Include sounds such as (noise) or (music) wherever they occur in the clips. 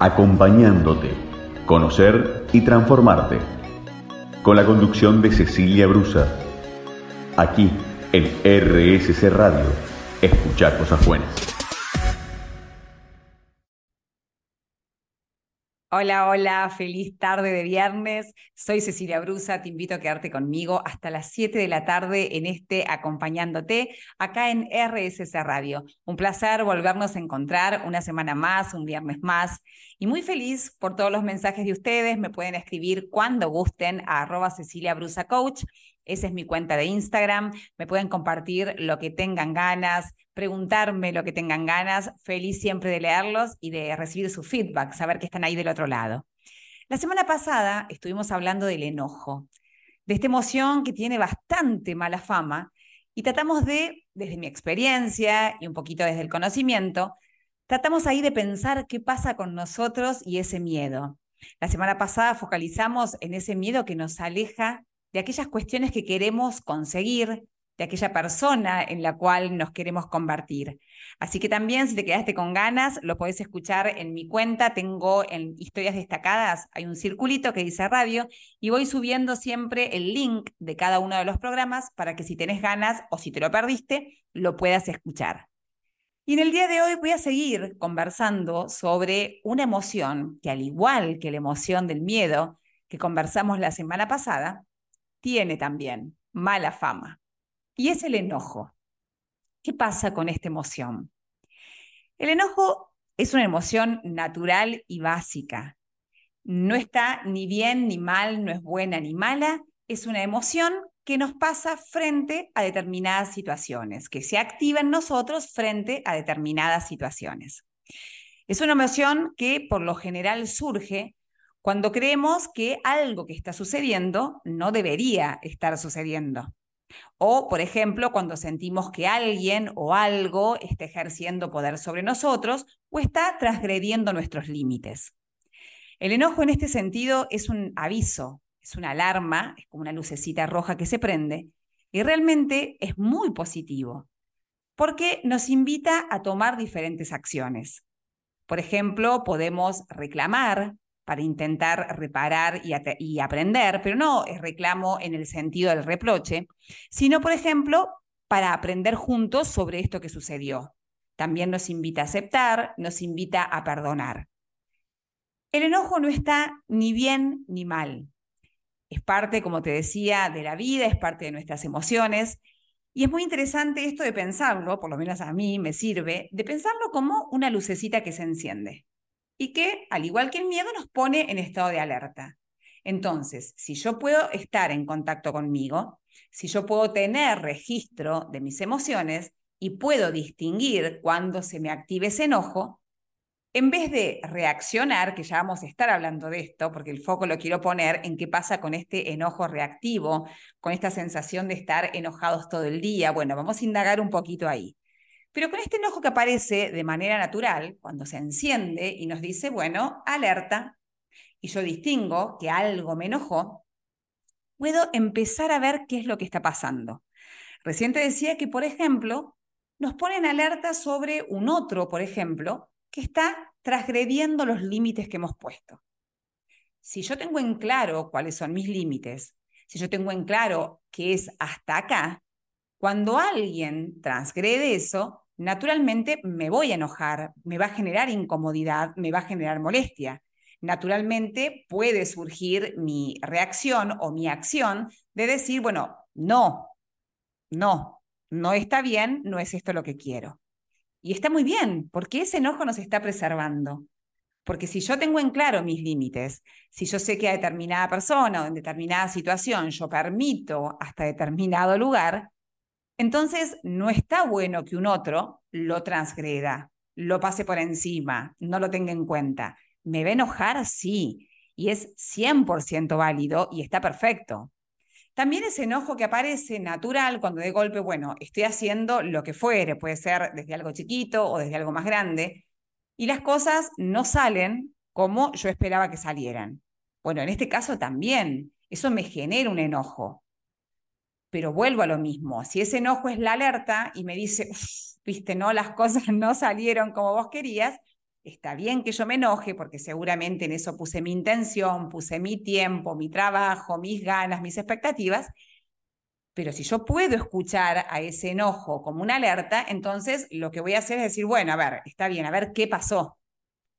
acompañándote, conocer y transformarte. Con la conducción de Cecilia Brusa. Aquí en RSC Radio. Escuchar cosas buenas. Hola, hola, feliz tarde de viernes. Soy Cecilia Brusa, te invito a quedarte conmigo hasta las 7 de la tarde en este Acompañándote acá en RSC Radio. Un placer volvernos a encontrar una semana más, un viernes más. Y muy feliz por todos los mensajes de ustedes. Me pueden escribir cuando gusten a arroba Cecilia Brusa Coach. Esa es mi cuenta de Instagram. Me pueden compartir lo que tengan ganas, preguntarme lo que tengan ganas. Feliz siempre de leerlos y de recibir su feedback, saber que están ahí del otro lado. La semana pasada estuvimos hablando del enojo, de esta emoción que tiene bastante mala fama y tratamos de, desde mi experiencia y un poquito desde el conocimiento, tratamos ahí de pensar qué pasa con nosotros y ese miedo. La semana pasada focalizamos en ese miedo que nos aleja de aquellas cuestiones que queremos conseguir, de aquella persona en la cual nos queremos convertir. Así que también, si te quedaste con ganas, lo podés escuchar en mi cuenta. Tengo en historias destacadas, hay un circulito que dice radio y voy subiendo siempre el link de cada uno de los programas para que si tenés ganas o si te lo perdiste, lo puedas escuchar. Y en el día de hoy voy a seguir conversando sobre una emoción que al igual que la emoción del miedo que conversamos la semana pasada, tiene también mala fama y es el enojo. ¿Qué pasa con esta emoción? El enojo es una emoción natural y básica. No está ni bien ni mal, no es buena ni mala, es una emoción que nos pasa frente a determinadas situaciones, que se activa en nosotros frente a determinadas situaciones. Es una emoción que por lo general surge cuando creemos que algo que está sucediendo no debería estar sucediendo. O, por ejemplo, cuando sentimos que alguien o algo está ejerciendo poder sobre nosotros o está transgrediendo nuestros límites. El enojo en este sentido es un aviso, es una alarma, es como una lucecita roja que se prende y realmente es muy positivo porque nos invita a tomar diferentes acciones. Por ejemplo, podemos reclamar, para intentar reparar y, aprender, pero no es reclamo en el sentido del reproche, sino, por ejemplo, para aprender juntos sobre esto que sucedió. También nos invita a aceptar, nos invita a perdonar. El enojo no está ni bien ni mal. Es parte, como te decía, de la vida, es parte de nuestras emociones. Y es muy interesante esto de pensarlo, por lo menos a mí me sirve, de pensarlo como una lucecita que se enciende y que, al igual que el miedo, nos pone en estado de alerta. Entonces, si yo puedo estar en contacto conmigo, si yo puedo tener registro de mis emociones y puedo distinguir cuando se me active ese enojo, en vez de reaccionar, que ya vamos a estar hablando de esto, porque el foco lo quiero poner en qué pasa con este enojo reactivo, con esta sensación de estar enojados todo el día, bueno, vamos a indagar un poquito ahí. Pero con este enojo que aparece de manera natural, cuando se enciende y nos dice, bueno, alerta, y yo distingo que algo me enojó, puedo empezar a ver qué es lo que está pasando. Recién te decía que, por ejemplo, nos ponen alerta sobre un otro, por ejemplo, que está transgrediendo los límites que hemos puesto. Si yo tengo en claro cuáles son mis límites, si yo tengo en claro qué es hasta acá, cuando alguien transgrede eso, naturalmente me voy a enojar, me va a generar incomodidad, me va a generar molestia. Naturalmente puede surgir mi reacción o mi acción de decir, bueno, no, no, no está bien, no es esto lo que quiero. Y está muy bien, porque ese enojo nos está preservando. Porque si yo tengo en claro mis límites, si yo sé que a determinada persona o en determinada situación yo permito hasta determinado lugar, entonces, no está bueno que un otro lo transgreda, lo pase por encima, no lo tenga en cuenta. ¿Me va a enojar? Sí, y es 100% válido y está perfecto. También ese enojo que aparece natural cuando de golpe, bueno, estoy haciendo lo que fuere, puede ser desde algo chiquito o desde algo más grande, y las cosas no salen como yo esperaba que salieran. Bueno, en este caso también, eso me genera un enojo pero vuelvo a lo mismo. Si ese enojo es la alerta y me dice, viste, no, las cosas (laughs) no salieron como vos querías, está bien que yo me enoje porque seguramente en eso puse mi intención, puse mi tiempo, mi trabajo, mis ganas, mis expectativas, pero si yo puedo escuchar a ese enojo como una alerta, entonces lo que voy a hacer es decir, bueno, a ver, está bien, a ver qué pasó.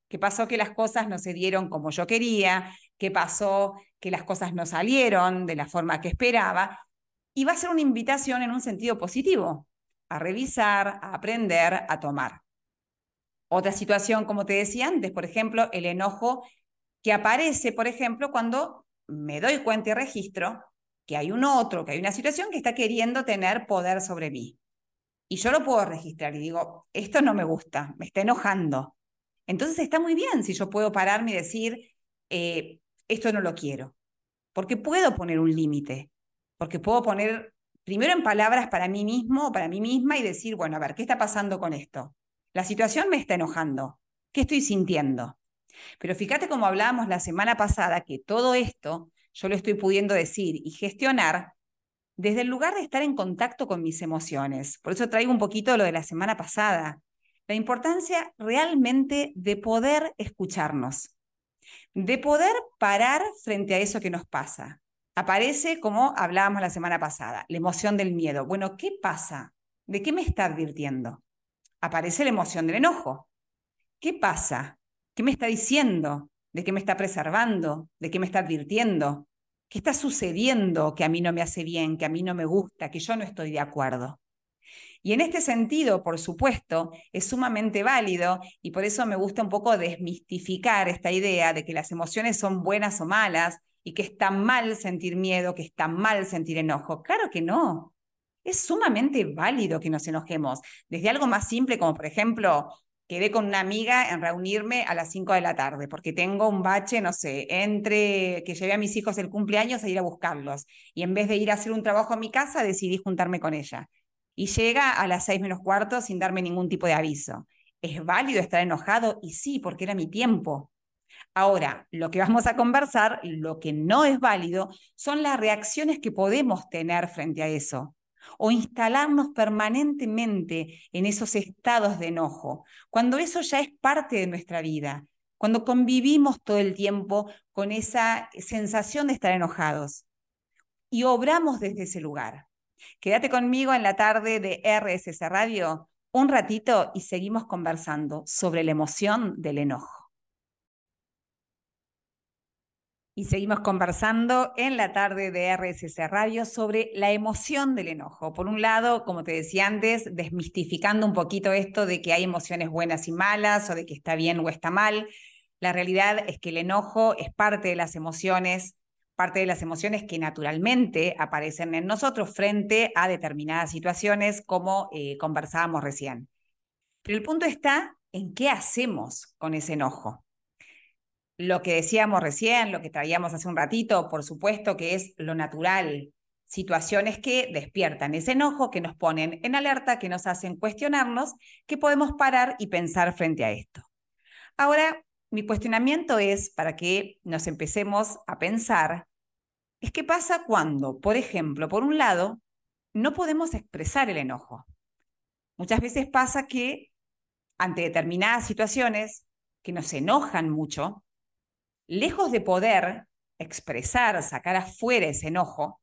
¿Qué pasó que las cosas no se dieron como yo quería? ¿Qué pasó que las cosas no salieron de la forma que esperaba? Y va a ser una invitación en un sentido positivo, a revisar, a aprender, a tomar. Otra situación, como te decía antes, por ejemplo, el enojo que aparece, por ejemplo, cuando me doy cuenta y registro que hay un otro, que hay una situación que está queriendo tener poder sobre mí. Y yo lo puedo registrar y digo, esto no me gusta, me está enojando. Entonces está muy bien si yo puedo pararme y decir, eh, esto no lo quiero, porque puedo poner un límite, porque puedo poner primero en palabras para mí mismo o para mí misma y decir, bueno, a ver, ¿qué está pasando con esto? La situación me está enojando. ¿Qué estoy sintiendo? Pero fíjate como hablábamos la semana pasada, que todo esto yo lo estoy pudiendo decir y gestionar desde el lugar de estar en contacto con mis emociones. Por eso traigo un poquito lo de la semana pasada. La importancia realmente de poder escucharnos, de poder parar frente a eso que nos pasa. Aparece, como hablábamos la semana pasada, la emoción del miedo. Bueno, ¿qué pasa? ¿De qué me está advirtiendo? Aparece la emoción del enojo. ¿Qué pasa? ¿Qué me está diciendo? ¿De qué me está preservando? ¿De qué me está advirtiendo? ¿Qué está sucediendo que a mí no me hace bien, que a mí no me gusta, que yo no estoy de acuerdo? Y en este sentido, por supuesto, es sumamente válido y por eso me gusta un poco desmistificar esta idea de que las emociones son buenas o malas y que está mal sentir miedo, que está mal sentir enojo. Claro que no. Es sumamente válido que nos enojemos, desde algo más simple como por ejemplo, quedé con una amiga en reunirme a las 5 de la tarde, porque tengo un bache, no sé, entre que llevé a mis hijos el cumpleaños a ir a buscarlos. Y en vez de ir a hacer un trabajo en mi casa, decidí juntarme con ella. Y llega a las 6 menos cuarto sin darme ningún tipo de aviso. ¿Es válido estar enojado? Y sí, porque era mi tiempo. Ahora, lo que vamos a conversar, lo que no es válido, son las reacciones que podemos tener frente a eso o instalarnos permanentemente en esos estados de enojo, cuando eso ya es parte de nuestra vida, cuando convivimos todo el tiempo con esa sensación de estar enojados y obramos desde ese lugar. Quédate conmigo en la tarde de RSS Radio un ratito y seguimos conversando sobre la emoción del enojo. Y seguimos conversando en la tarde de RSS Radio sobre la emoción del enojo. Por un lado, como te decía antes, desmistificando un poquito esto de que hay emociones buenas y malas o de que está bien o está mal. La realidad es que el enojo es parte de las emociones, parte de las emociones que naturalmente aparecen en nosotros frente a determinadas situaciones, como eh, conversábamos recién. Pero el punto está en qué hacemos con ese enojo lo que decíamos recién, lo que traíamos hace un ratito, por supuesto que es lo natural, situaciones que despiertan ese enojo, que nos ponen en alerta, que nos hacen cuestionarnos, que podemos parar y pensar frente a esto. Ahora, mi cuestionamiento es para que nos empecemos a pensar, es qué pasa cuando, por ejemplo, por un lado, no podemos expresar el enojo. Muchas veces pasa que ante determinadas situaciones que nos enojan mucho, lejos de poder expresar, sacar afuera ese enojo,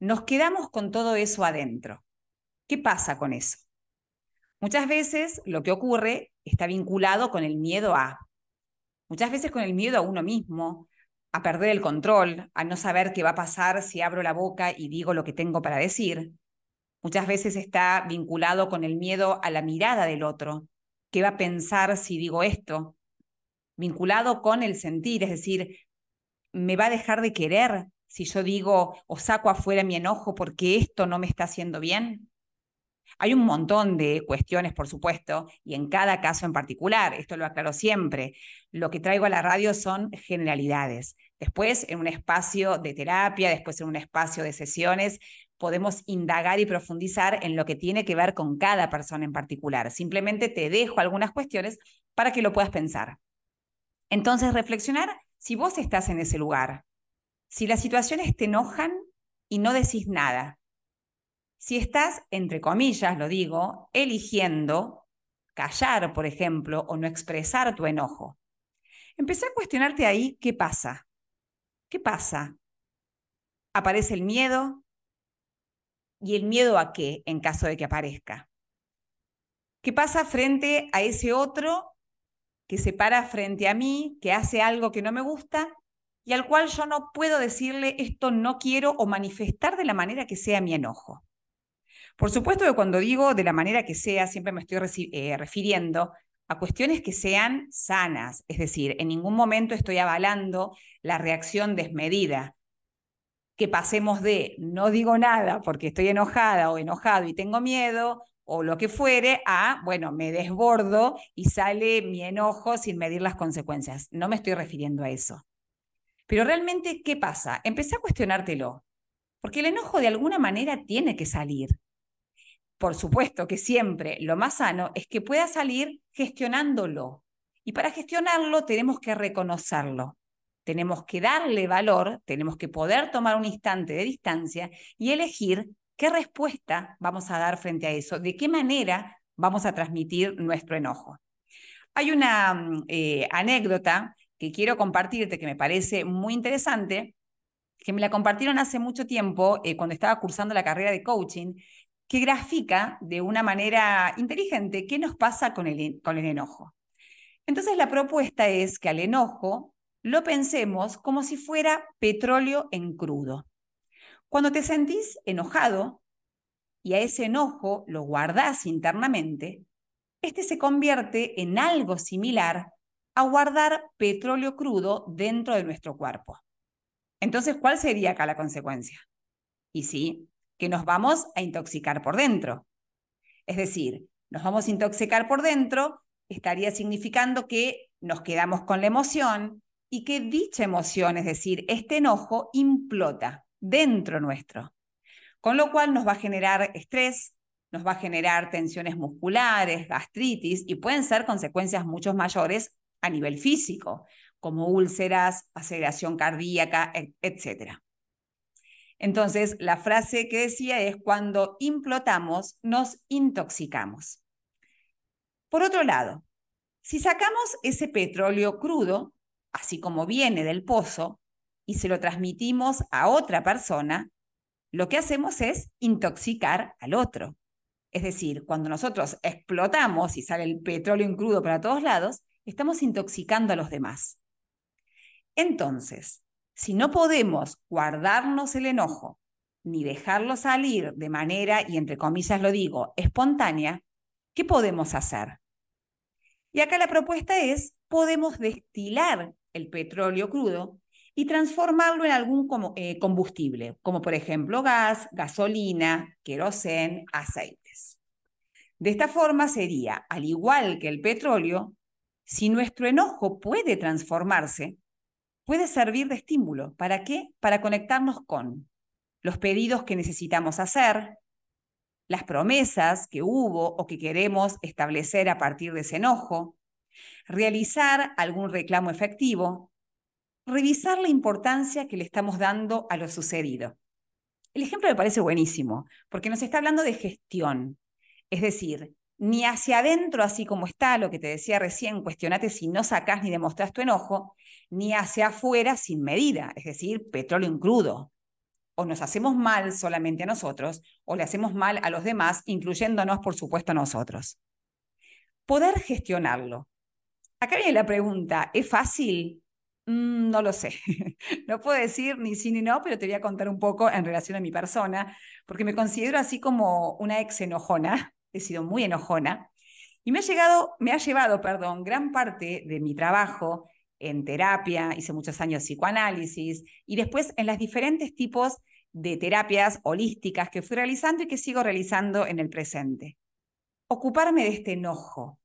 nos quedamos con todo eso adentro. ¿Qué pasa con eso? Muchas veces lo que ocurre está vinculado con el miedo a, muchas veces con el miedo a uno mismo, a perder el control, a no saber qué va a pasar si abro la boca y digo lo que tengo para decir. Muchas veces está vinculado con el miedo a la mirada del otro. ¿Qué va a pensar si digo esto? Vinculado con el sentir, es decir, me va a dejar de querer si yo digo o saco afuera mi enojo porque esto no me está haciendo bien. Hay un montón de cuestiones, por supuesto, y en cada caso en particular, esto lo aclaro siempre, lo que traigo a la radio son generalidades. Después, en un espacio de terapia, después en un espacio de sesiones, podemos indagar y profundizar en lo que tiene que ver con cada persona en particular. Simplemente te dejo algunas cuestiones para que lo puedas pensar. Entonces, reflexionar si vos estás en ese lugar, si las situaciones te enojan y no decís nada, si estás, entre comillas, lo digo, eligiendo callar, por ejemplo, o no expresar tu enojo. Empecé a cuestionarte ahí qué pasa. ¿Qué pasa? ¿Aparece el miedo? ¿Y el miedo a qué en caso de que aparezca? ¿Qué pasa frente a ese otro que se para frente a mí, que hace algo que no me gusta y al cual yo no puedo decirle esto no quiero o manifestar de la manera que sea mi enojo? Por supuesto que cuando digo de la manera que sea, siempre me estoy eh, refiriendo a cuestiones que sean sanas, es decir, en ningún momento estoy avalando la reacción desmedida. Que pasemos de no digo nada porque estoy enojada o enojado y tengo miedo o lo que fuere, a, bueno, me desbordo y sale mi enojo sin medir las consecuencias. No me estoy refiriendo a eso. Pero realmente, ¿qué pasa? Empecé a cuestionártelo, porque el enojo de alguna manera tiene que salir por supuesto que siempre lo más sano es que pueda salir gestionándolo. Y para gestionarlo tenemos que reconocerlo. Tenemos que darle valor, tenemos que poder tomar un instante de distancia y elegir qué respuesta vamos a dar frente a eso, de qué manera vamos a transmitir nuestro enojo. Hay una mm, eh, anécdota que quiero compartirte que me parece muy interesante, que me la compartieron hace mucho tiempo eh, cuando estaba cursando la carrera de coaching que grafica de una manera inteligente qué nos pasa con el, con el enojo. Entonces la propuesta es que al enojo lo pensemos como si fuera petróleo en crudo. Cuando te sentís enojado y a ese enojo lo guardás internamente, este se convierte en algo similar a guardar petróleo crudo dentro de nuestro cuerpo. Entonces, ¿cuál sería acá la consecuencia? Y sí, que nos vamos a intoxicar por dentro. Es decir, nos vamos a intoxicar por dentro estaría significando que nos quedamos con la emoción y que dicha emoción, es decir, este enojo, implota dentro nuestro. Con lo cual nos va a generar estrés, nos va a generar tensiones musculares, gastritis y pueden ser consecuencias mucho mayores a nivel físico, como úlceras, aceleración cardíaca, etc. Entonces, la frase que decía es, cuando implotamos, nos intoxicamos. Por otro lado, si sacamos ese petróleo crudo, así como viene del pozo, y se lo transmitimos a otra persona, lo que hacemos es intoxicar al otro. Es decir, cuando nosotros explotamos y sale el petróleo en crudo para todos lados, estamos intoxicando a los demás. Entonces, si no podemos guardarnos el enojo ni dejarlo salir de manera, y entre comillas lo digo, espontánea, ¿qué podemos hacer? Y acá la propuesta es, podemos destilar el petróleo crudo y transformarlo en algún eh, combustible, como por ejemplo gas, gasolina, querosén, aceites. De esta forma sería, al igual que el petróleo, si nuestro enojo puede transformarse, puede servir de estímulo. ¿Para qué? Para conectarnos con los pedidos que necesitamos hacer, las promesas que hubo o que queremos establecer a partir de ese enojo, realizar algún reclamo efectivo, revisar la importancia que le estamos dando a lo sucedido. El ejemplo me parece buenísimo, porque nos está hablando de gestión, es decir, ni hacia adentro, así como está, lo que te decía recién, cuestionate si no sacás ni demostrás tu enojo, ni hacia afuera sin medida, es decir, petróleo en crudo. O nos hacemos mal solamente a nosotros, o le hacemos mal a los demás, incluyéndonos, por supuesto, a nosotros. Poder gestionarlo. Acá viene la pregunta, ¿es fácil? Mm, no lo sé. (laughs) no puedo decir ni sí ni no, pero te voy a contar un poco en relación a mi persona, porque me considero así como una ex enojona he sido muy enojona, y me ha, llegado, me ha llevado, perdón, gran parte de mi trabajo en terapia, hice muchos años psicoanálisis, y después en las diferentes tipos de terapias holísticas que fui realizando y que sigo realizando en el presente. Ocuparme de este enojo,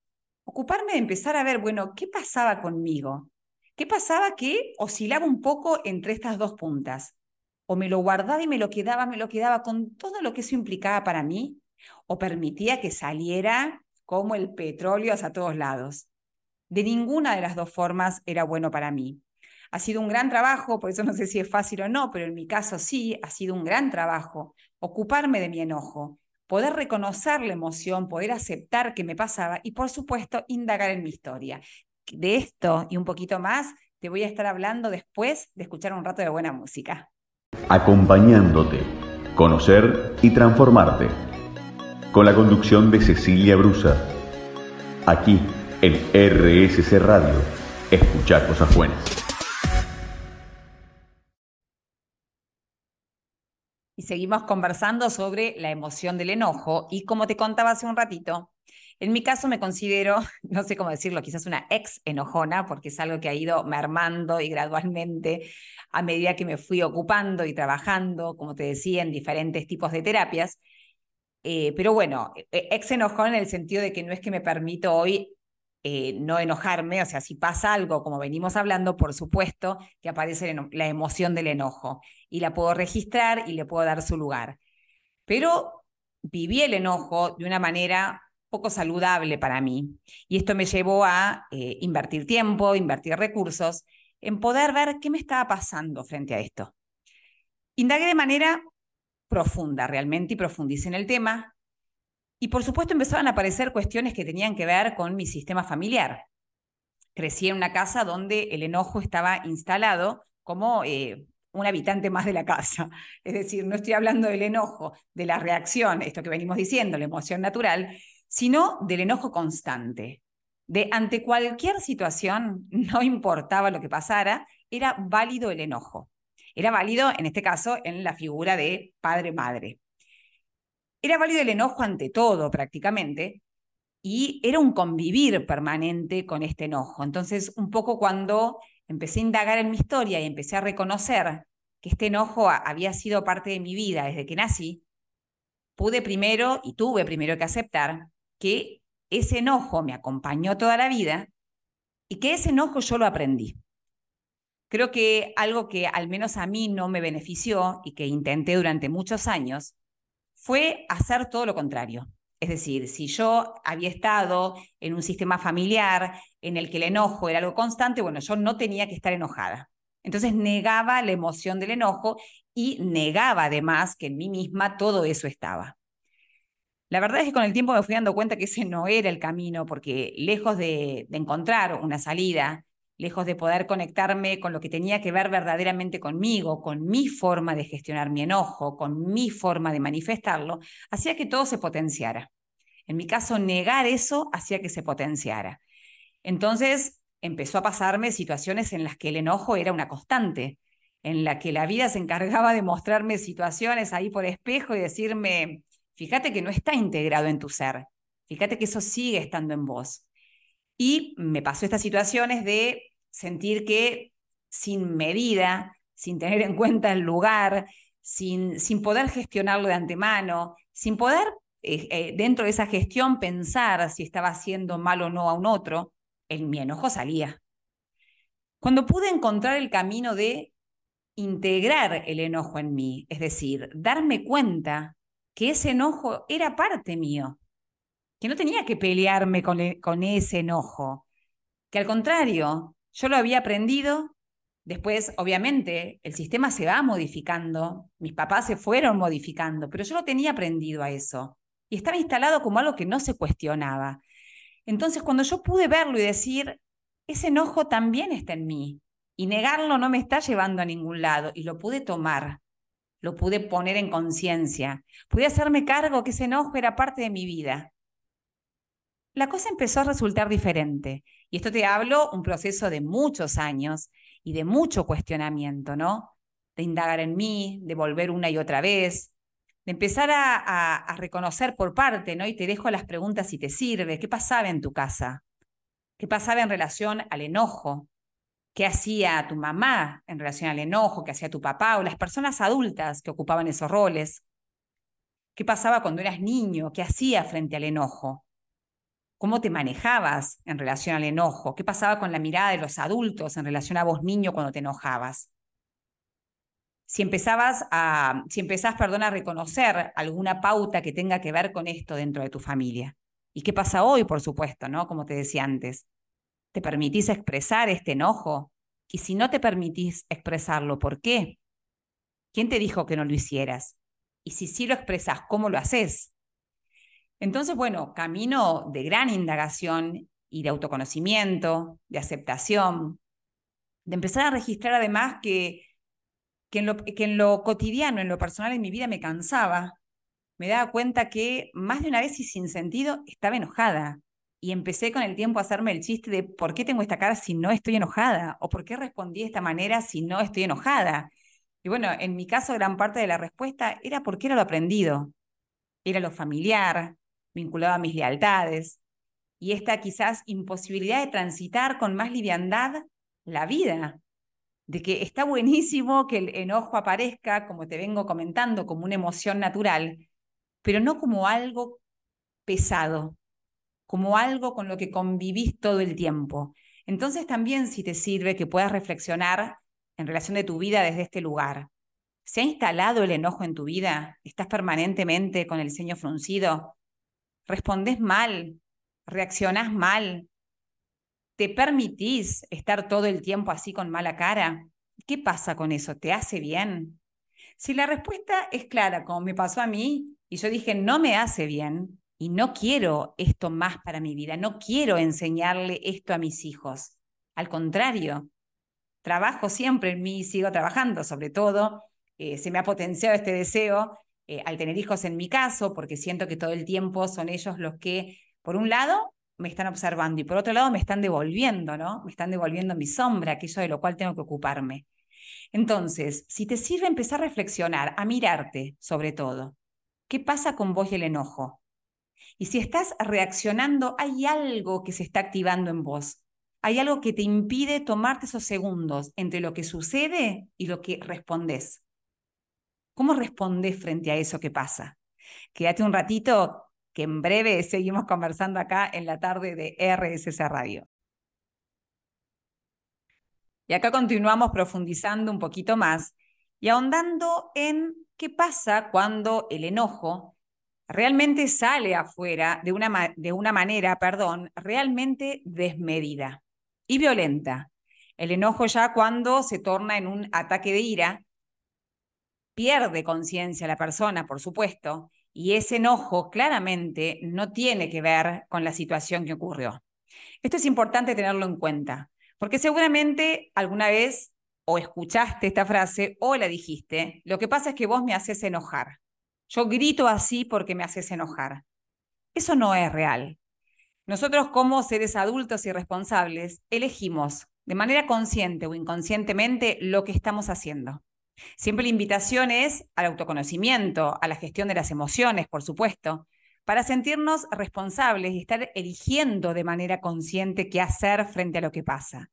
ocuparme de empezar a ver, bueno, ¿qué pasaba conmigo? ¿Qué pasaba que oscilaba un poco entre estas dos puntas? O me lo guardaba y me lo quedaba, me lo quedaba con todo lo que eso implicaba para mí, o permitía que saliera como el petróleo hacia todos lados. De ninguna de las dos formas era bueno para mí. Ha sido un gran trabajo, por eso no sé si es fácil o no, pero en mi caso sí, ha sido un gran trabajo ocuparme de mi enojo, poder reconocer la emoción, poder aceptar que me pasaba y, por supuesto, indagar en mi historia. De esto y un poquito más te voy a estar hablando después de escuchar un rato de buena música. Acompañándote, conocer y transformarte. Con la conducción de Cecilia Brusa. Aquí en RSC Radio. Escucha cosas buenas. y seguimos conversando sobre la emoción del enojo. Y como te contaba hace un ratito, en mi caso me considero, (laughs) no sé cómo decirlo, quizás una ex enojona, porque es algo que ha ido mermando y gradualmente a medida que me fui ocupando y trabajando, como te decía, en diferentes tipos de terapias. Eh, pero bueno, e-, ex enojona en el sentido de que no es que me permito hoy eh, no enojarme, o sea, si pasa algo, como venimos hablando, por supuesto que aparece la emoción del enojo y la puedo registrar y le puedo dar su lugar. Pero viví el enojo de una manera poco saludable para mí y esto me llevó a eh, invertir tiempo, invertir recursos en poder ver qué me estaba pasando frente a esto. Indagué de manera profunda realmente y profundicé en el tema y por supuesto empezaron a aparecer cuestiones que tenían que ver con mi sistema familiar. Crecí en una casa donde el enojo estaba instalado como eh, un habitante más de la casa. Es decir, no estoy hablando del enojo, de la reacción, esto que venimos diciendo, la emoción natural, sino del enojo constante. De ante cualquier situación, (laughs) no importaba lo que pasara, era válido el enojo. Era válido, en este caso, en la figura de padre-madre. Era válido el enojo ante todo prácticamente y era un convivir permanente con este enojo. Entonces, un poco cuando empecé a indagar en mi historia y empecé a reconocer que este enojo había sido parte de mi vida desde que nací, pude primero y tuve primero que aceptar que ese enojo me acompañó toda la vida y que ese enojo yo lo aprendí. Creo que algo que al menos a mí no me benefició y que intenté durante muchos años fue hacer todo lo contrario. Es decir, si yo había estado en un sistema familiar en el que el enojo era algo constante, bueno, yo no tenía que estar enojada. Entonces negaba la emoción del enojo y negaba además que en mí misma todo eso estaba. La verdad es que con el tiempo me fui dando cuenta que ese no era el camino, porque lejos de, encontrar una salida, lejos de poder conectarme con lo que tenía que ver verdaderamente conmigo, con mi forma de gestionar mi enojo, con mi forma de manifestarlo, hacía que todo se potenciara. En mi caso, negar eso hacía que se potenciara. Entonces, empezó a pasarme situaciones en las que el enojo era una constante, en la que la vida se encargaba de mostrarme situaciones ahí por espejo y decirme, fíjate que no está integrado en tu ser, fíjate que eso sigue estando en vos. Y me pasó estas situaciones de sentir que sin medida, sin tener en cuenta el lugar, sin, sin poder gestionarlo de antemano, sin poder eh, eh, dentro de esa gestión pensar si estaba haciendo mal o no a un otro, el, mi enojo salía. Cuando pude encontrar el camino de integrar el enojo en mí, es decir, darme cuenta que ese enojo era parte mío, que no tenía que pelearme con, e, con ese enojo, que al contrario, yo lo había aprendido, después obviamente el sistema se va modificando, mis papás se fueron modificando, pero yo lo tenía aprendido a eso y estaba instalado como algo que no se cuestionaba. Entonces cuando yo pude verlo y decir, ese enojo también está en mí y negarlo no me está llevando a ningún lado y lo pude tomar, lo pude poner en conciencia, pude hacerme cargo que ese enojo era parte de mi vida la cosa empezó a resultar diferente. Y esto te hablo un proceso de muchos años y de mucho cuestionamiento, ¿no? De indagar en mí, de volver una y otra vez, de empezar a, reconocer por parte, ¿no? Y te dejo las preguntas si te sirve. ¿Qué pasaba en tu casa? ¿Qué pasaba en relación al enojo? ¿Qué hacía tu mamá en relación al enojo? ¿Qué hacía tu papá o las personas adultas que ocupaban esos roles? ¿Qué pasaba cuando eras niño? ¿Qué hacía frente al enojo? cómo te manejabas en relación al enojo, qué pasaba con la mirada de los adultos en relación a vos niño cuando te enojabas. Si empezabas a, si empezás, perdón, a reconocer alguna pauta que tenga que ver con esto dentro de tu familia. ¿Y qué pasa hoy, por supuesto, no? Como te decía antes. ¿Te permitís expresar este enojo? Y si no te permitís expresarlo, ¿por qué? ¿Quién te dijo que no lo hicieras? Y si sí lo expresas, ¿cómo lo haces? Entonces, bueno, camino de gran indagación y de autoconocimiento, de aceptación, de empezar a registrar además que, que, en lo, que en lo cotidiano, en lo personal en mi vida me cansaba, me daba cuenta que más de una vez y sin sentido estaba enojada. Y empecé con el tiempo a hacerme el chiste de por qué tengo esta cara si no estoy enojada o por qué respondí de esta manera si no estoy enojada. Y bueno, en mi caso gran parte de la respuesta era porque era lo aprendido, era lo familiar, vinculado a mis lealtades, y esta quizás imposibilidad de transitar con más liviandad la vida, de que está buenísimo que el enojo aparezca, como te vengo comentando, como una emoción natural, pero no como algo pesado, como algo con lo que convivís todo el tiempo. Entonces también si te sirve que puedas reflexionar en relación de tu vida desde este lugar. ¿Se ha instalado el enojo en tu vida? ¿Estás permanentemente con el ceño fruncido? ¿Respondes mal? ¿Reaccionás mal? ¿Te permitís estar todo el tiempo así con mala cara? ¿Qué pasa con eso? ¿Te hace bien? Si la respuesta es clara, como me pasó a mí, y yo dije, no me hace bien y no quiero esto más para mi vida, no quiero enseñarle esto a mis hijos. Al contrario, trabajo siempre en mí, sigo trabajando, sobre todo, eh, se me ha potenciado este deseo eh, al tener hijos en mi caso, porque siento que todo el tiempo son ellos los que, por un lado, me están observando y por otro lado me están devolviendo, ¿no? Me están devolviendo mi sombra, aquello de lo cual tengo que ocuparme. Entonces, si te sirve empezar a reflexionar, a mirarte sobre todo, ¿Qué pasa con vos y el enojo? Y si estás reaccionando, hay algo que se está activando en vos. Hay algo que te impide tomarte esos segundos entre lo que sucede y lo que respondes. ¿Cómo respondes frente a eso que pasa? Quédate un ratito, que en breve seguimos conversando acá en la tarde de RSS Radio. Y acá continuamos profundizando un poquito más y ahondando en ¿Qué pasa cuando el enojo realmente sale afuera de una, de una manera, perdón, realmente desmedida y violenta? El enojo ya cuando se torna en un ataque de ira, pierde conciencia la persona, por supuesto, y ese enojo claramente no tiene que ver con la situación que ocurrió. Esto es importante tenerlo en cuenta, porque seguramente alguna vez o escuchaste esta frase o la dijiste, lo que pasa es que vos me haces enojar. Yo grito así porque me haces enojar. Eso no es real. Nosotros como seres adultos y responsables elegimos de manera consciente o inconscientemente lo que estamos haciendo. Siempre la invitación es al autoconocimiento, a la gestión de las emociones, por supuesto, para sentirnos responsables y estar eligiendo de manera consciente qué hacer frente a lo que pasa.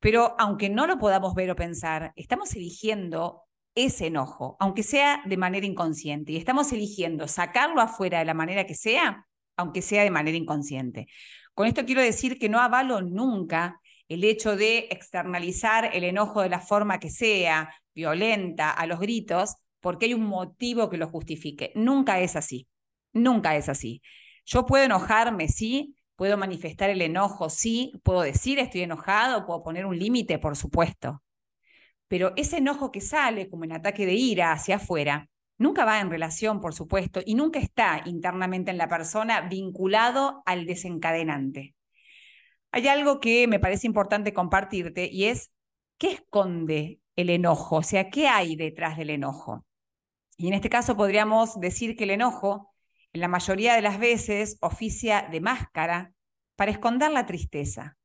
Pero aunque no lo podamos ver o pensar, estamos eligiendo ese enojo, aunque sea de manera inconsciente, y estamos eligiendo sacarlo afuera de la manera que sea, aunque sea de manera inconsciente. Con esto quiero decir que no avalo nunca el hecho de externalizar el enojo de la forma que sea, violenta, a los gritos, porque hay un motivo que lo justifique. Nunca es así, nunca es así. Yo puedo enojarme, sí, Puedo manifestar el enojo, sí, puedo decir estoy enojado, puedo poner un límite, por supuesto. Pero ese enojo que sale como en ataque de ira hacia afuera, nunca va en relación, por supuesto, y nunca está internamente en la persona vinculado al desencadenante. Hay algo que me parece importante compartirte y es qué esconde el enojo, o sea, qué hay detrás del enojo. Y en este caso podríamos decir que el enojo en la mayoría de las veces oficia de máscara para esconder la tristeza.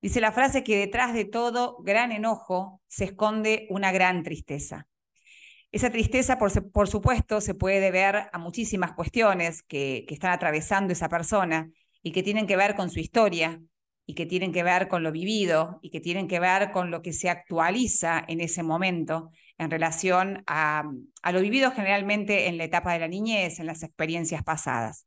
Dice la frase que detrás de todo gran enojo se esconde una gran tristeza. Esa tristeza, por, supuesto, se puede deber a muchísimas cuestiones que, que están atravesando esa persona y que tienen que ver con su historia y que tienen que ver con lo vivido y que tienen que ver con lo que se actualiza en ese momento en relación a, lo vivido generalmente en la etapa de la niñez, en las experiencias pasadas.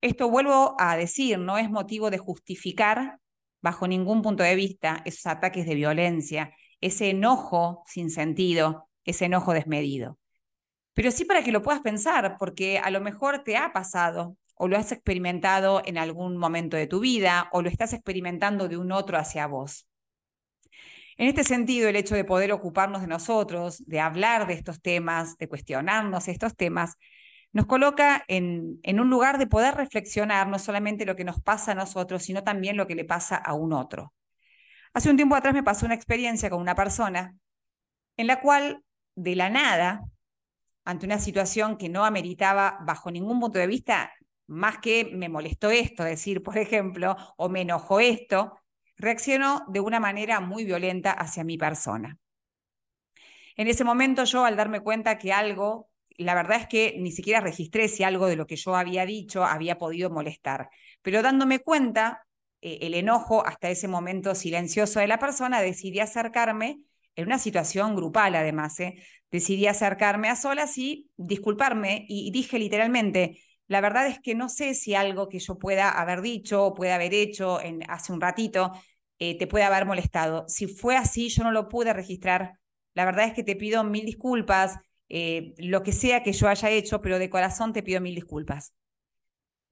Esto vuelvo a decir, no es motivo de justificar bajo ningún punto de vista esos ataques de violencia, ese enojo sin sentido, ese enojo desmedido. Pero sí para que lo puedas pensar, porque a lo mejor te ha pasado o lo has experimentado en algún momento de tu vida o lo estás experimentando de un otro hacia vos. En este sentido, el hecho de poder ocuparnos de nosotros, de hablar de estos temas, de cuestionarnos estos temas, nos coloca en, un lugar de poder reflexionar no solamente lo que nos pasa a nosotros, sino también lo que le pasa a un otro. Hace un tiempo atrás me pasó una experiencia con una persona en la cual de la nada, ante una situación que no ameritaba bajo ningún punto de vista, más que me molestó esto, decir, por ejemplo, o me enojó esto, reaccionó de una manera muy violenta hacia mi persona. En ese momento yo, al darme cuenta que algo, la verdad es que ni siquiera registré si algo de lo que yo había dicho había podido molestar, pero dándome cuenta, eh, el enojo hasta ese momento silencioso de la persona, decidí acercarme en una situación grupal además, ¿eh? decidí acercarme a solas y disculparme y, dije literalmente, la verdad es que no sé si algo que yo pueda haber dicho o pueda haber hecho en, hace un ratito eh, te puede haber molestado. Si fue así, yo no lo pude registrar. La verdad es que te pido mil disculpas, eh, lo que sea que yo haya hecho, pero de corazón te pido mil disculpas.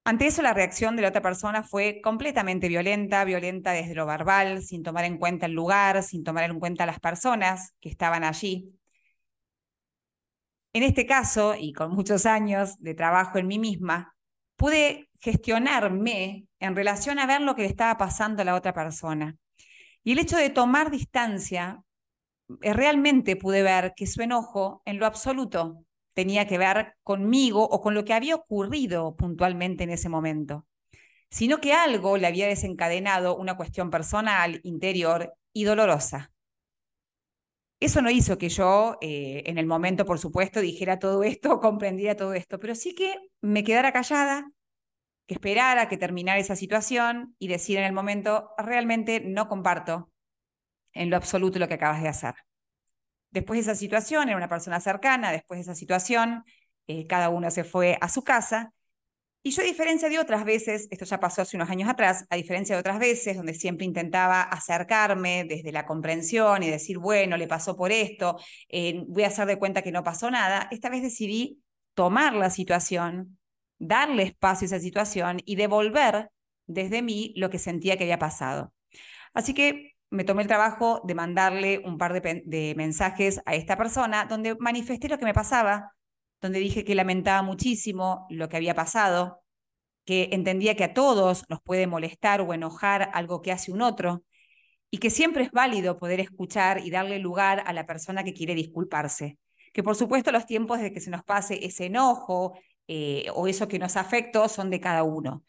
Ante eso, la reacción de la otra persona fue completamente violenta, violenta desde lo verbal, sin tomar en cuenta el lugar, sin tomar en cuenta las personas que estaban allí. En este caso, y con muchos años de trabajo en mí misma, pude gestionarme en relación a ver lo que le estaba pasando a la otra persona. Y el hecho de tomar distancia, realmente pude ver que su enojo en lo absoluto tenía que ver conmigo o con lo que había ocurrido puntualmente en ese momento, sino que algo le había desencadenado una cuestión personal, interior y dolorosa. Eso no hizo que yo, eh, en el momento, por supuesto, dijera todo esto, (laughs) comprendiera todo esto, pero sí que me quedara callada, que esperara que terminara esa situación y decir en el momento, realmente no comparto en lo absoluto lo que acabas de hacer. Después de esa situación, era una persona cercana, después de esa situación, eh, cada uno se fue a su casa. Y yo, a diferencia de otras veces, esto ya pasó hace unos años atrás, a diferencia de otras veces, donde siempre intentaba acercarme desde la comprensión y decir, bueno, le pasó por esto, eh, voy a hacer de cuenta que no pasó nada, esta vez decidí tomar la situación, darle espacio a esa situación y devolver desde mí lo que sentía que había pasado. Así que me tomé el trabajo de mandarle un par de, mensajes a esta persona donde manifesté lo que me pasaba, donde dije que lamentaba muchísimo lo que había pasado, que entendía que a todos nos puede molestar o enojar algo que hace un otro, y que siempre es válido poder escuchar y darle lugar a la persona que quiere disculparse. Que por supuesto los tiempos de que se nos pase ese enojo eh, o eso que nos afectó son de cada uno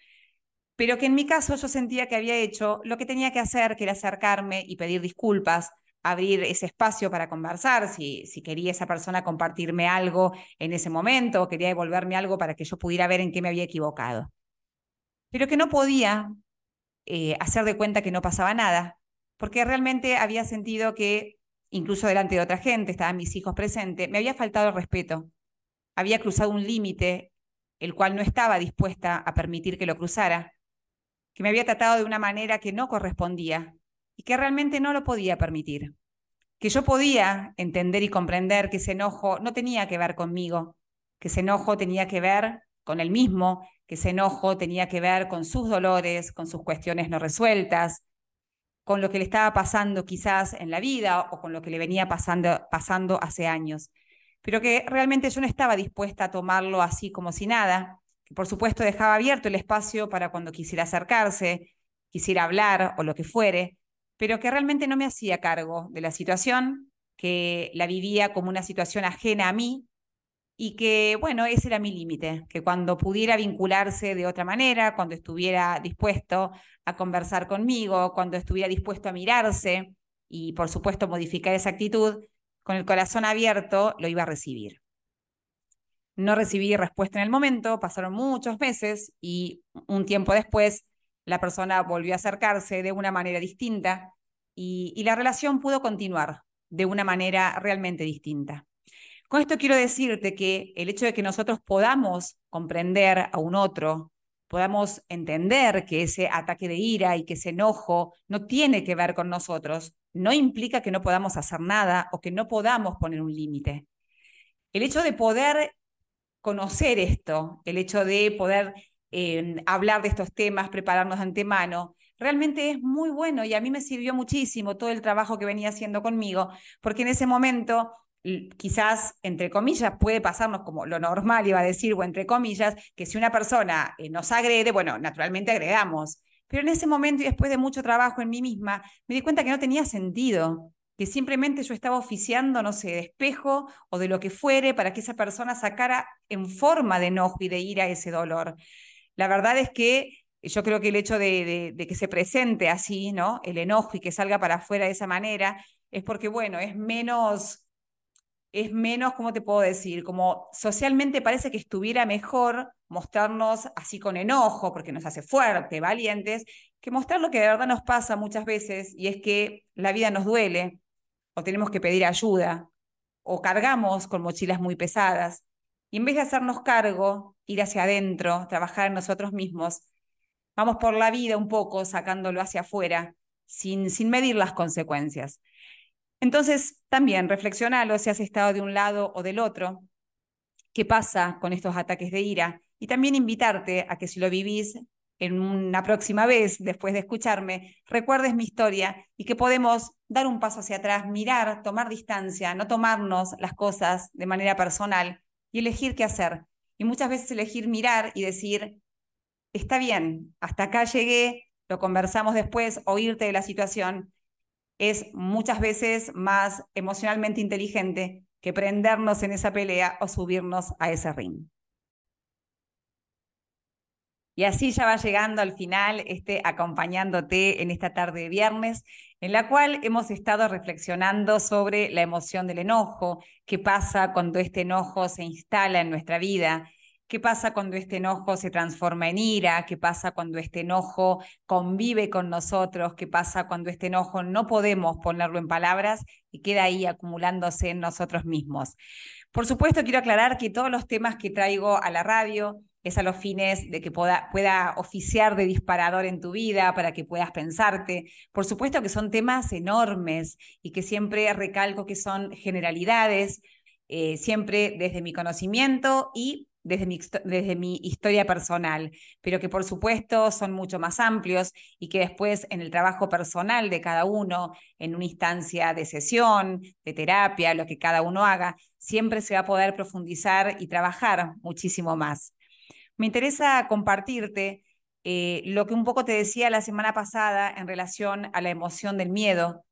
pero que en mi caso yo sentía que había hecho lo que tenía que hacer, que era acercarme y pedir disculpas, abrir ese espacio para conversar, si, si quería esa persona compartirme algo en ese momento o quería devolverme algo para que yo pudiera ver en qué me había equivocado. Pero que no podía eh, hacer de cuenta que no pasaba nada, porque realmente había sentido que, incluso delante de otra gente, estaban mis hijos presentes, me había faltado el respeto, había cruzado un límite, el cual no estaba dispuesta a permitir que lo cruzara que me había tratado de una manera que no correspondía y que realmente no lo podía permitir. Que yo podía entender y comprender que ese enojo no tenía que ver conmigo, que ese enojo tenía que ver con él mismo, que ese enojo tenía que ver con sus dolores, con sus cuestiones no resueltas, con lo que le estaba pasando quizás en la vida o con lo que le venía pasando, pasando hace años, pero que realmente yo no estaba dispuesta a tomarlo así como si nada, por supuesto dejaba abierto el espacio para cuando quisiera acercarse, quisiera hablar o lo que fuere, pero que realmente no me hacía cargo de la situación, que la vivía como una situación ajena a mí y que, bueno, ese era mi límite, que cuando pudiera vincularse de otra manera, cuando estuviera dispuesto a conversar conmigo, cuando estuviera dispuesto a mirarse y, por supuesto, modificar esa actitud, con el corazón abierto lo iba a recibir. No recibí respuesta en el momento, pasaron muchos meses y un tiempo después la persona volvió a acercarse de una manera distinta y, la relación pudo continuar de una manera realmente distinta. Con esto quiero decirte que el hecho de que nosotros podamos comprender a un otro, podamos entender que ese ataque de ira y que ese enojo no tiene que ver con nosotros, no implica que no podamos hacer nada o que no podamos poner un límite. El hecho de poder conocer esto, el hecho de poder eh, hablar de estos temas, prepararnos de antemano, realmente es muy bueno y a mí me sirvió muchísimo todo el trabajo que venía haciendo conmigo, porque en ese momento quizás, entre comillas, puede pasarnos como lo normal, iba a decir, o entre comillas, que si una persona eh, nos agrede, bueno, naturalmente agregamos. Pero en ese momento y después de mucho trabajo en mí misma, me di cuenta que no tenía sentido, que simplemente yo estaba oficiando, no sé, de espejo o de lo que fuere para que esa persona sacara en forma de enojo y de ira ese dolor. La verdad es que yo creo que el hecho de, que se presente así, ¿no? El enojo y que salga para afuera de esa manera, es porque, bueno, es menos es menos, ¿cómo te puedo decir? Como socialmente parece que estuviera mejor mostrarnos así con enojo, porque nos hace fuerte, valientes, que mostrar lo que de verdad nos pasa muchas veces, y es que la vida nos duele, o tenemos que pedir ayuda, o cargamos con mochilas muy pesadas, y en vez de hacernos cargo, ir hacia adentro, trabajar en nosotros mismos, vamos por la vida un poco sacándolo hacia afuera, sin, sin medir las consecuencias. Entonces, también reflexionalo si has estado de un lado o del otro, qué pasa con estos ataques de ira y también invitarte a que si lo vivís en una próxima vez, después de escucharme, recuerdes mi historia y que podemos dar un paso hacia atrás, mirar, tomar distancia, no tomarnos las cosas de manera personal y elegir qué hacer. Y muchas veces elegir mirar y decir, está bien, hasta acá llegué, lo conversamos después, oírte de la situación es muchas veces más emocionalmente inteligente que prendernos en esa pelea o subirnos a ese ring. Y así ya va llegando al final este acompañándote en esta tarde de viernes, en la cual hemos estado reflexionando sobre la emoción del enojo, qué pasa cuando este enojo se instala en nuestra vida, ¿Qué pasa cuando este enojo se transforma en ira? ¿Qué pasa cuando este enojo convive con nosotros? ¿Qué pasa cuando este enojo no podemos ponerlo en palabras y queda ahí acumulándose en nosotros mismos? Por supuesto, quiero aclarar que todos los temas que traigo a la radio es a los fines de que pueda, pueda oficiar de disparador en tu vida, para que puedas pensarte. Por supuesto que son temas enormes y que siempre recalco que son generalidades, eh, siempre desde mi conocimiento y desde mi, desde mi historia personal, pero que por supuesto son mucho más amplios y que después en el trabajo personal de cada uno, en una instancia de sesión, de terapia, lo que cada uno haga, siempre se va a poder profundizar y trabajar muchísimo más. Me interesa compartirte eh, lo que un poco te decía la semana pasada en relación a la emoción del miedo,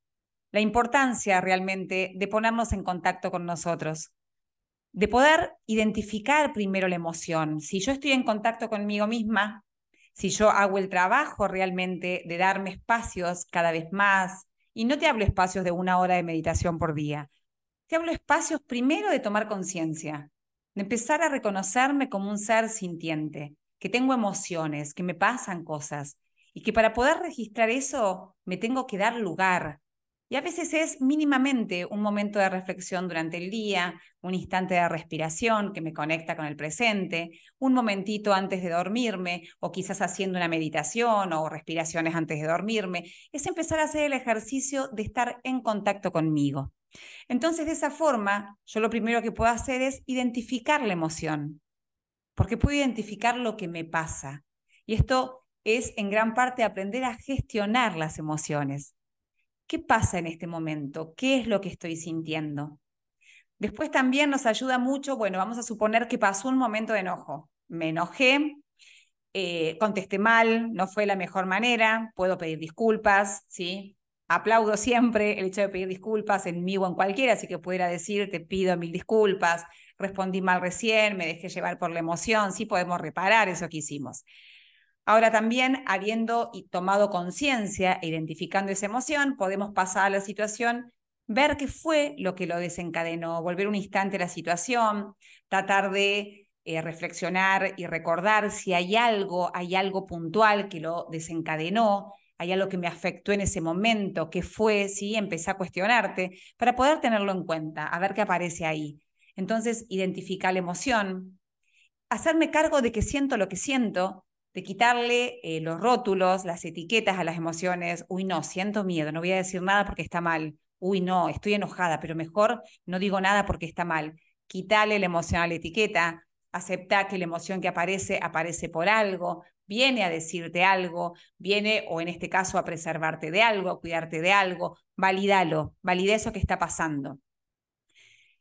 la importancia realmente de ponernos en contacto con nosotros de poder identificar primero la emoción. Si yo estoy en contacto conmigo misma, si yo hago el trabajo realmente de darme espacios cada vez más, y no te hablo espacios de una hora de meditación por día, te hablo espacios primero de tomar conciencia, de empezar a reconocerme como un ser sintiente, que tengo emociones, que me pasan cosas, y que para poder registrar eso me tengo que dar lugar, y a veces es mínimamente un momento de reflexión durante el día, un instante de respiración que me conecta con el presente, un momentito antes de dormirme o quizás haciendo una meditación o respiraciones antes de dormirme. Es empezar a hacer el ejercicio de estar en contacto conmigo. Entonces, de esa forma, yo lo primero que puedo hacer es identificar la emoción, porque puedo identificar lo que me pasa. Y esto es en gran parte aprender a gestionar las emociones. ¿Qué pasa en este momento? ¿Qué es lo que estoy sintiendo? Después también nos ayuda mucho, bueno, vamos a suponer que pasó un momento de enojo. Me enojé, eh, contesté mal, no fue la mejor manera, puedo pedir disculpas, ¿sí? Aplaudo siempre el hecho de pedir disculpas en mí o en cualquiera, así que pudiera decir, te pido mil disculpas, respondí mal recién, me dejé llevar por la emoción, sí podemos reparar eso que hicimos. Ahora también, habiendo tomado conciencia e identificando esa emoción, podemos pasar a la situación, ver qué fue lo que lo desencadenó, volver un instante a la situación, tratar de eh, reflexionar y recordar si hay algo, hay algo puntual que lo desencadenó, hay algo que me afectó en ese momento, qué fue, sí, empecé a cuestionarte, para poder tenerlo en cuenta, a ver qué aparece ahí. Entonces, identificar la emoción, hacerme cargo de que siento lo que siento, de quitarle eh, los rótulos, las etiquetas a las emociones. Uy, no, siento miedo, no voy a decir nada porque está mal. Uy, no, estoy enojada, pero mejor no digo nada porque está mal. Quitarle la emoción a la etiqueta, aceptar que la emoción que aparece aparece por algo, viene a decirte algo, viene, o en este caso, a preservarte de algo, a cuidarte de algo, valídalo, valida eso que está pasando.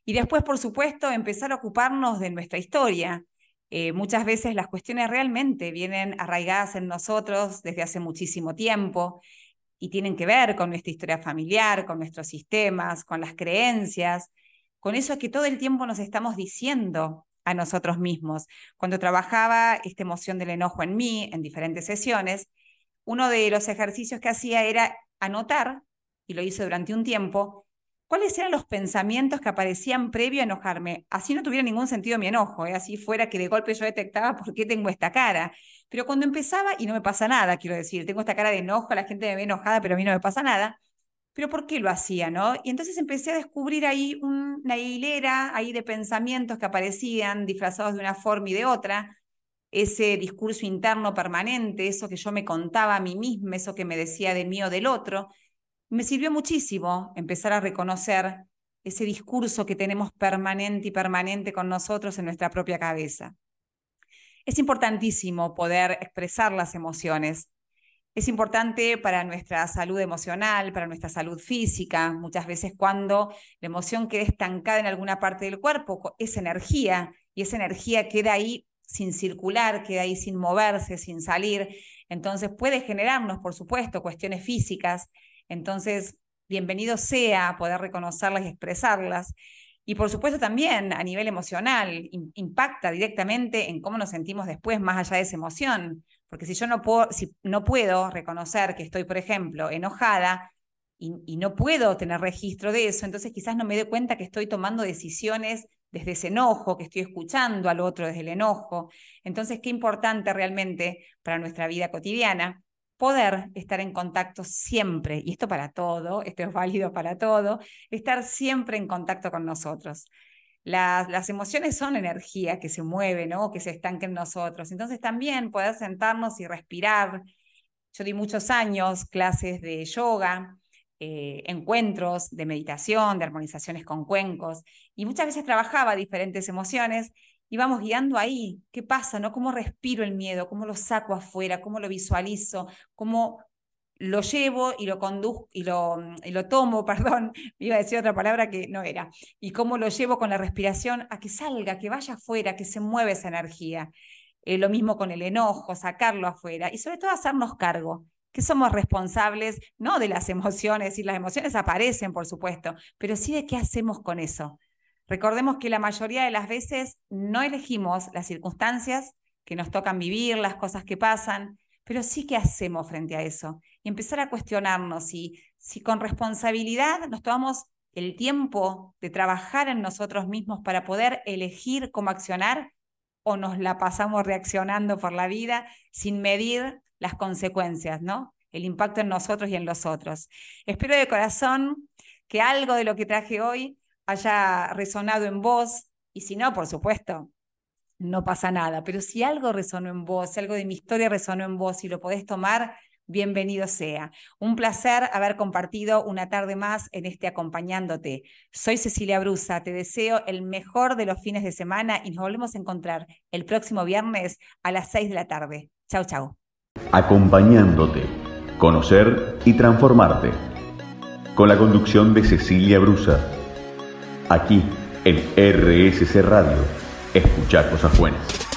Y después, por supuesto, empezar a ocuparnos de nuestra historia. Eh, muchas veces las cuestiones realmente vienen arraigadas en nosotros desde hace muchísimo tiempo y tienen que ver con nuestra historia familiar, con nuestros sistemas, con las creencias, con eso que todo el tiempo nos estamos diciendo a nosotros mismos. Cuando trabajaba esta emoción del enojo en mí, en diferentes sesiones, uno de los ejercicios que hacía era anotar, y lo hice durante un tiempo, cuáles eran los pensamientos que aparecían previo a enojarme. Así no tuviera ningún sentido mi enojo, ¿eh? así fuera que de golpe yo detectaba por qué tengo esta cara. Pero cuando empezaba, y no me pasa nada, quiero decir, tengo esta cara de enojo, la gente me ve enojada, pero a mí no me pasa nada. Pero ¿por qué lo hacía, no? Y entonces empecé a descubrir ahí una hilera ahí de pensamientos que aparecían disfrazados de una forma y de otra, ese discurso interno permanente, eso que yo me contaba a mí misma, eso que me decía de mí o del otro, me sirvió muchísimo empezar a reconocer ese discurso que tenemos permanente y permanente con nosotros en nuestra propia cabeza. Es importantísimo poder expresar las emociones. Es importante para nuestra salud emocional, para nuestra salud física. Muchas veces cuando la emoción queda estancada en alguna parte del cuerpo, es energía y esa energía queda ahí sin circular, queda ahí sin moverse, sin salir. Entonces puede generarnos, por supuesto, cuestiones físicas. Entonces, bienvenido sea poder reconocerlas y expresarlas. Y por supuesto también a nivel emocional, impacta directamente en cómo nos sentimos después, más allá de esa emoción. Porque si yo no puedo, si no puedo reconocer que estoy, por ejemplo, enojada y, no puedo tener registro de eso, entonces quizás no me doy cuenta que estoy tomando decisiones desde ese enojo, que estoy escuchando al otro desde el enojo. Entonces, qué importante realmente para nuestra vida cotidiana poder estar en contacto siempre, y esto para todo, esto es válido para todo, estar siempre en contacto con nosotros. Las, las emociones son energía que se mueve, ¿no? que se estanca en nosotros. Entonces también poder sentarnos y respirar. Yo di muchos años clases de yoga, eh, encuentros de meditación, de armonizaciones con cuencos, y muchas veces trabajaba diferentes emociones y vamos guiando ahí, ¿qué pasa? ¿no? ¿Cómo respiro el miedo? ¿Cómo lo saco afuera? ¿Cómo lo visualizo? ¿Cómo lo llevo y lo conduzco y lo, y lo tomo, (laughs) perdón, iba a decir otra palabra que no era, y cómo lo llevo con la respiración a que salga, que vaya afuera, que se mueva esa energía. Eh, lo mismo con el enojo, sacarlo afuera y sobre todo hacernos cargo, que somos responsables no de las (laughs) emociones, y las emociones aparecen, por supuesto, pero sí de qué hacemos con eso. Recordemos que la mayoría de las veces no elegimos las circunstancias que nos tocan vivir, las cosas que pasan, pero sí qué hacemos frente a eso. Y empezar a cuestionarnos si, si con responsabilidad nos tomamos el tiempo de trabajar en nosotros mismos para poder elegir cómo accionar o nos la pasamos reaccionando por la vida sin medir las consecuencias, ¿no? El impacto en nosotros y en los otros. Espero de corazón que algo de lo que traje hoy haya resonado en vos, y si no, por supuesto, no pasa nada, pero si algo resonó en vos, si algo de mi historia resonó en vos y lo podés tomar, bienvenido sea. Un placer haber compartido una tarde más en este acompañándote. Soy Cecilia Brusa, te deseo el mejor de los fines de semana y nos volvemos a encontrar el próximo viernes a las 6 de la tarde. Chau, chau. Acompañándote, conocer y transformarte. Con la conducción de Cecilia Brusa Aquí, en RSC Radio, escuchar cosas buenas.